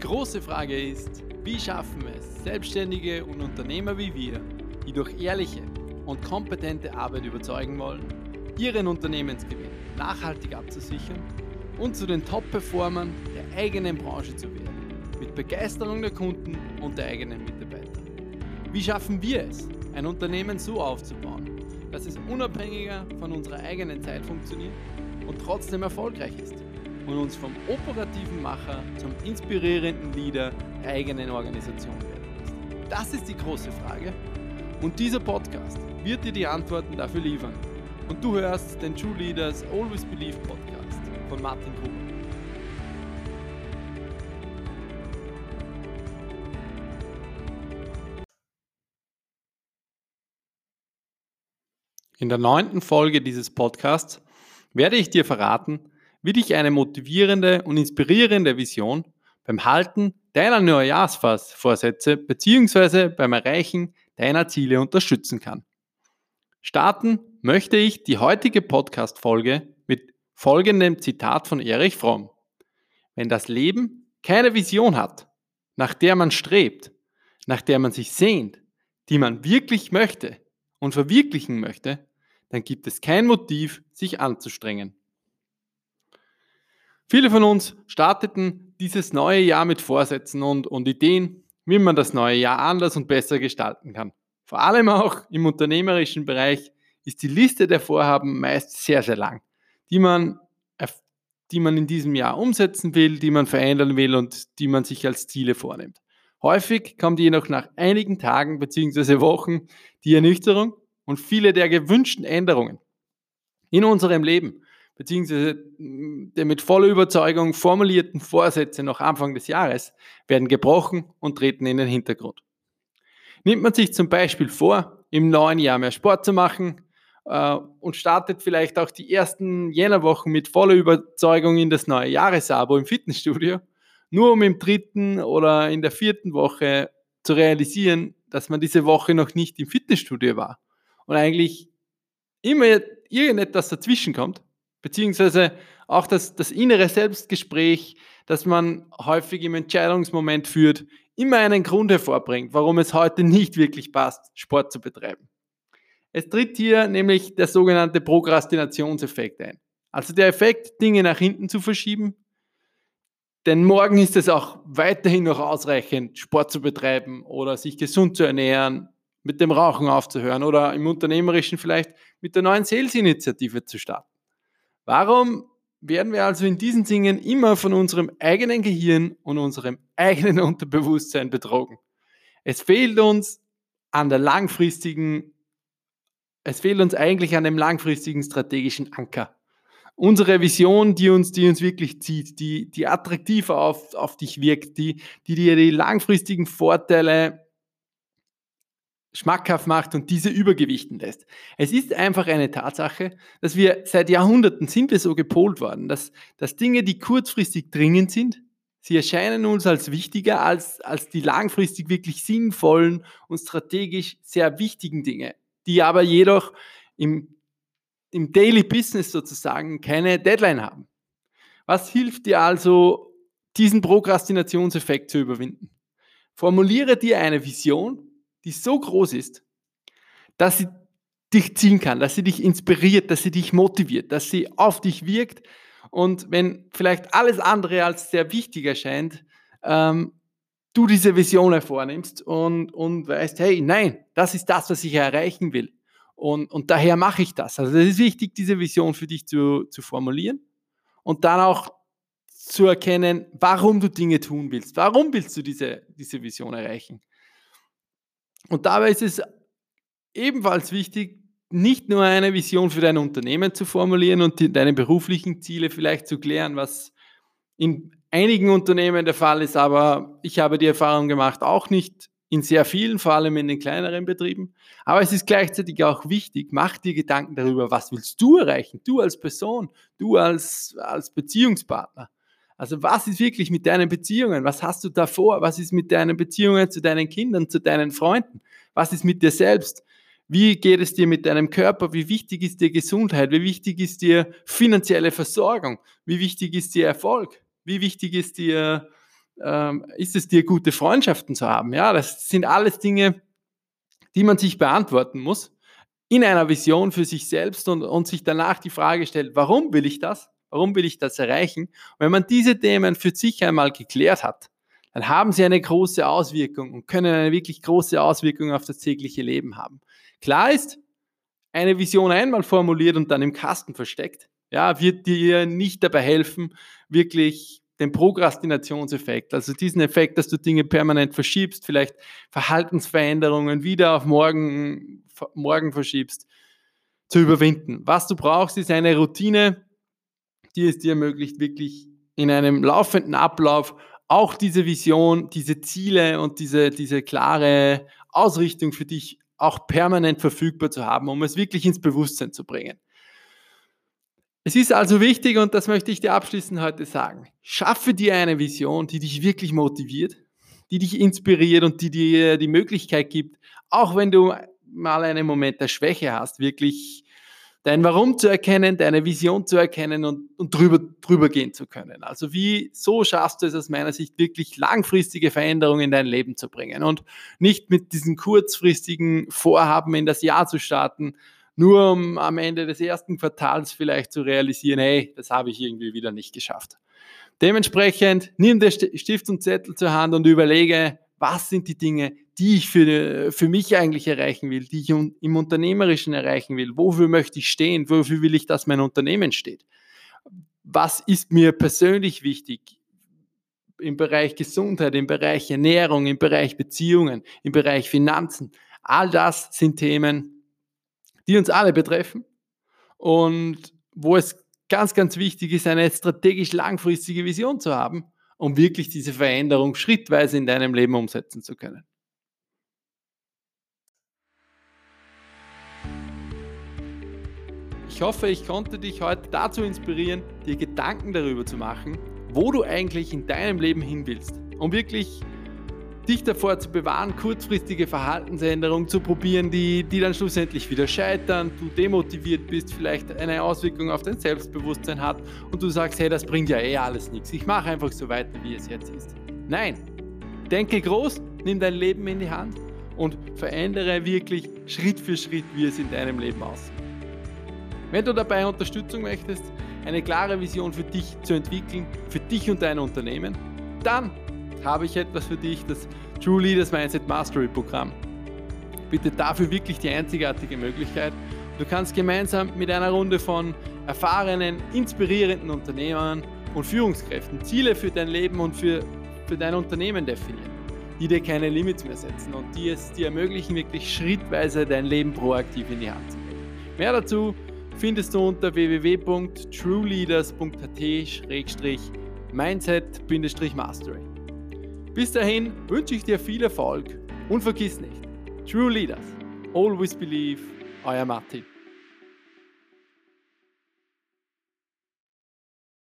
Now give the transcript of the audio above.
große Frage ist, wie schaffen es Selbstständige und Unternehmer wie wir, die durch ehrliche und kompetente Arbeit überzeugen wollen, ihren Unternehmensgewinn nachhaltig abzusichern und zu den Top-Performern der eigenen Branche zu werden, mit Begeisterung der Kunden und der eigenen Mitarbeiter. Wie schaffen wir es, ein Unternehmen so aufzubauen, dass es unabhängiger von unserer eigenen Zeit funktioniert und trotzdem erfolgreich ist? Und uns vom operativen Macher zum inspirierenden Leader der eigenen Organisation werden lässt? Das ist die große Frage und dieser Podcast wird dir die Antworten dafür liefern. Und du hörst den True Leaders Always Believe Podcast von Martin Gruber. In der neunten Folge dieses Podcasts werde ich dir verraten, wie dich eine motivierende und inspirierende Vision beim Halten deiner Neujahrsvorsätze bzw. beim Erreichen deiner Ziele unterstützen kann. Starten möchte ich die heutige Podcast-Folge mit folgendem Zitat von Erich Fromm. Wenn das Leben keine Vision hat, nach der man strebt, nach der man sich sehnt, die man wirklich möchte und verwirklichen möchte, dann gibt es kein Motiv, sich anzustrengen. Viele von uns starteten dieses neue Jahr mit Vorsätzen und, und Ideen, wie man das neue Jahr anders und besser gestalten kann. Vor allem auch im unternehmerischen Bereich ist die Liste der Vorhaben meist sehr, sehr lang, die man, die man in diesem Jahr umsetzen will, die man verändern will und die man sich als Ziele vornimmt. Häufig kommt jedoch nach einigen Tagen bzw. Wochen die Ernüchterung und viele der gewünschten Änderungen in unserem Leben beziehungsweise mm, der mit voller Überzeugung formulierten Vorsätze noch Anfang des Jahres werden gebrochen und treten in den Hintergrund. Nimmt man sich zum Beispiel vor, im neuen Jahr mehr Sport zu machen äh, und startet vielleicht auch die ersten Jännerwochen mit voller Überzeugung in das neue Jahresabo im Fitnessstudio, nur um im dritten oder in der vierten Woche zu realisieren, dass man diese Woche noch nicht im Fitnessstudio war und eigentlich immer irgendetwas dazwischen kommt, Beziehungsweise auch das, das innere Selbstgespräch, das man häufig im Entscheidungsmoment führt, immer einen Grund hervorbringt, warum es heute nicht wirklich passt, Sport zu betreiben. Es tritt hier nämlich der sogenannte Prokrastinationseffekt ein. Also der Effekt, Dinge nach hinten zu verschieben. Denn morgen ist es auch weiterhin noch ausreichend, Sport zu betreiben oder sich gesund zu ernähren, mit dem Rauchen aufzuhören oder im Unternehmerischen vielleicht mit der neuen Sales-Initiative zu starten. Warum werden wir also in diesen Dingen immer von unserem eigenen Gehirn und unserem eigenen Unterbewusstsein betrogen? Es fehlt uns an der langfristigen, es fehlt uns eigentlich an dem langfristigen strategischen Anker. Unsere Vision, die uns, die uns wirklich zieht, die, die attraktiv auf, auf dich wirkt, die, die dir die langfristigen Vorteile schmackhaft macht und diese übergewichten lässt. Es ist einfach eine Tatsache, dass wir seit Jahrhunderten sind wir so gepolt worden, dass, dass Dinge, die kurzfristig dringend sind, sie erscheinen uns als wichtiger als, als die langfristig wirklich sinnvollen und strategisch sehr wichtigen Dinge, die aber jedoch im, im Daily Business sozusagen keine Deadline haben. Was hilft dir also, diesen Prokrastinationseffekt zu überwinden? Formuliere dir eine Vision, die so groß ist, dass sie dich ziehen kann, dass sie dich inspiriert, dass sie dich motiviert, dass sie auf dich wirkt. Und wenn vielleicht alles andere als sehr wichtig erscheint, ähm, du diese Vision hervornimmst und, und weißt, hey, nein, das ist das, was ich erreichen will. Und, und daher mache ich das. Also es ist wichtig, diese Vision für dich zu, zu formulieren und dann auch zu erkennen, warum du Dinge tun willst. Warum willst du diese, diese Vision erreichen? Und dabei ist es ebenfalls wichtig, nicht nur eine Vision für dein Unternehmen zu formulieren und deine beruflichen Ziele vielleicht zu klären, was in einigen Unternehmen der Fall ist, aber ich habe die Erfahrung gemacht, auch nicht in sehr vielen, vor allem in den kleineren Betrieben. Aber es ist gleichzeitig auch wichtig, mach dir Gedanken darüber, was willst du erreichen, du als Person, du als, als Beziehungspartner. Also was ist wirklich mit deinen Beziehungen? Was hast du davor? Was ist mit deinen Beziehungen zu deinen Kindern, zu deinen Freunden? Was ist mit dir selbst? Wie geht es dir mit deinem Körper? Wie wichtig ist dir Gesundheit? Wie wichtig ist dir finanzielle Versorgung? Wie wichtig ist dir Erfolg? Wie wichtig ist dir ähm, ist es dir, gute Freundschaften zu haben? Ja, das sind alles Dinge, die man sich beantworten muss in einer Vision für sich selbst und, und sich danach die Frage stellt, warum will ich das? Warum will ich das erreichen? Und wenn man diese Themen für sich einmal geklärt hat, dann haben sie eine große Auswirkung und können eine wirklich große Auswirkung auf das tägliche Leben haben. Klar ist, eine Vision einmal formuliert und dann im Kasten versteckt, ja, wird dir nicht dabei helfen, wirklich den Prokrastinationseffekt, also diesen Effekt, dass du Dinge permanent verschiebst, vielleicht Verhaltensveränderungen wieder auf morgen, morgen verschiebst, zu überwinden. Was du brauchst, ist eine Routine, die es dir ermöglicht, wirklich in einem laufenden Ablauf auch diese Vision, diese Ziele und diese, diese klare Ausrichtung für dich auch permanent verfügbar zu haben, um es wirklich ins Bewusstsein zu bringen. Es ist also wichtig, und das möchte ich dir abschließend heute sagen, schaffe dir eine Vision, die dich wirklich motiviert, die dich inspiriert und die dir die Möglichkeit gibt, auch wenn du mal einen Moment der Schwäche hast, wirklich dein Warum zu erkennen, deine Vision zu erkennen und, und drüber, drüber gehen zu können. Also wie, so schaffst du es aus meiner Sicht wirklich langfristige Veränderungen in dein Leben zu bringen und nicht mit diesen kurzfristigen Vorhaben in das Jahr zu starten, nur um am Ende des ersten Quartals vielleicht zu realisieren, hey, das habe ich irgendwie wieder nicht geschafft. Dementsprechend nimm den Stift und Zettel zur Hand und überlege, was sind die Dinge, die ich für, für mich eigentlich erreichen will, die ich im Unternehmerischen erreichen will, wofür möchte ich stehen, wofür will ich, dass mein Unternehmen steht. Was ist mir persönlich wichtig im Bereich Gesundheit, im Bereich Ernährung, im Bereich Beziehungen, im Bereich Finanzen. All das sind Themen, die uns alle betreffen und wo es ganz, ganz wichtig ist, eine strategisch langfristige Vision zu haben, um wirklich diese Veränderung schrittweise in deinem Leben umsetzen zu können. Ich hoffe, ich konnte dich heute dazu inspirieren, dir Gedanken darüber zu machen, wo du eigentlich in deinem Leben hin willst, um wirklich dich davor zu bewahren, kurzfristige Verhaltensänderungen zu probieren, die, die dann schlussendlich wieder scheitern, du demotiviert bist, vielleicht eine Auswirkung auf dein Selbstbewusstsein hat und du sagst, hey, das bringt ja eh alles nichts, ich mache einfach so weiter, wie es jetzt ist. Nein, denke groß, nimm dein Leben in die Hand und verändere wirklich Schritt für Schritt, wie es in deinem Leben aussieht. Wenn du dabei Unterstützung möchtest, eine klare Vision für dich zu entwickeln, für dich und dein Unternehmen, dann habe ich etwas für dich, das True Leaders Mindset Mastery Programm. Bitte dafür wirklich die einzigartige Möglichkeit. Du kannst gemeinsam mit einer Runde von erfahrenen, inspirierenden Unternehmern und Führungskräften Ziele für dein Leben und für, für dein Unternehmen definieren, die dir keine Limits mehr setzen und die es dir ermöglichen, wirklich schrittweise dein Leben proaktiv in die Hand zu nehmen. Mehr dazu findest du unter www.trueleaders.at-mindset-mastery. Bis dahin wünsche ich dir viel Erfolg und vergiss nicht, True Leaders, always believe, euer Martin.